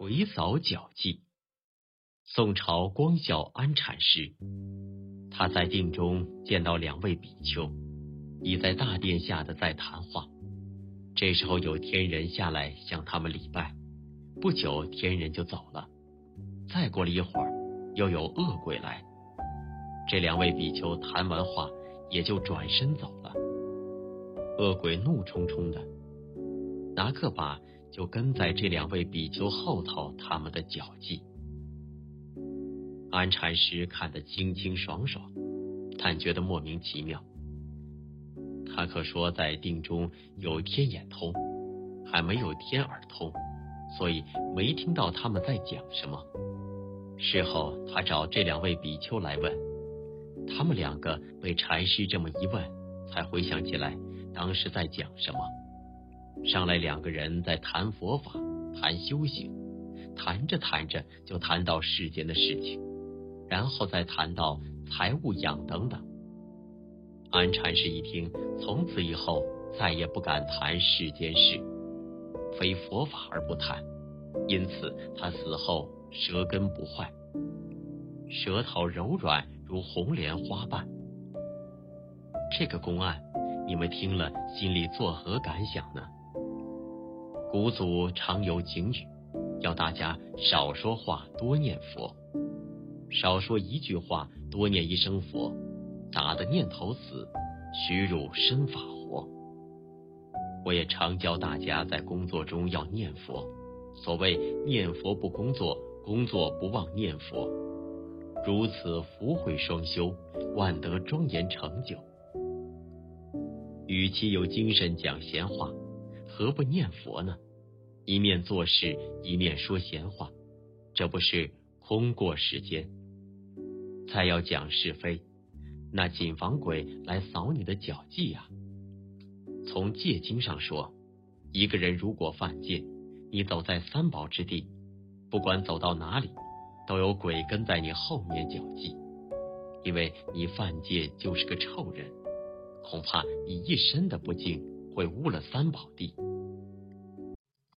鬼扫脚迹。宋朝光孝安禅师，他在定中见到两位比丘，已在大殿下的在谈话。这时候有天人下来向他们礼拜，不久天人就走了。再过了一会儿，又有恶鬼来。这两位比丘谈完话，也就转身走了。恶鬼怒冲冲的，拿个把就跟在这两位比丘后头，他们的脚迹。安禅师看得清清爽爽，但觉得莫名其妙。他可说在定中有天眼通，还没有天耳通，所以没听到他们在讲什么。事后他找这两位比丘来问，他们两个被禅师这么一问，才回想起来。当时在讲什么？上来两个人在谈佛法，谈修行，谈着谈着就谈到世间的事情，然后再谈到财物养等等。安禅师一听，从此以后再也不敢谈世间事，非佛法而不谈。因此他死后舌根不坏，舌头柔软如红莲花瓣。这个公案。你们听了，心里作何感想呢？古祖常有警语，要大家少说话，多念佛；少说一句话，多念一声佛。打的念头死，虚入身法活。我也常教大家在工作中要念佛。所谓念佛不工作，工作不忘念佛，如此福慧双修，万德庄严成就。与其有精神讲闲话，何不念佛呢？一面做事，一面说闲话，这不是空过时间？再要讲是非，那谨防鬼来扫你的脚迹啊！从戒经上说，一个人如果犯戒，你走在三宝之地，不管走到哪里，都有鬼跟在你后面脚迹，因为你犯戒就是个臭人。恐怕你一身的不净，会污了三宝地。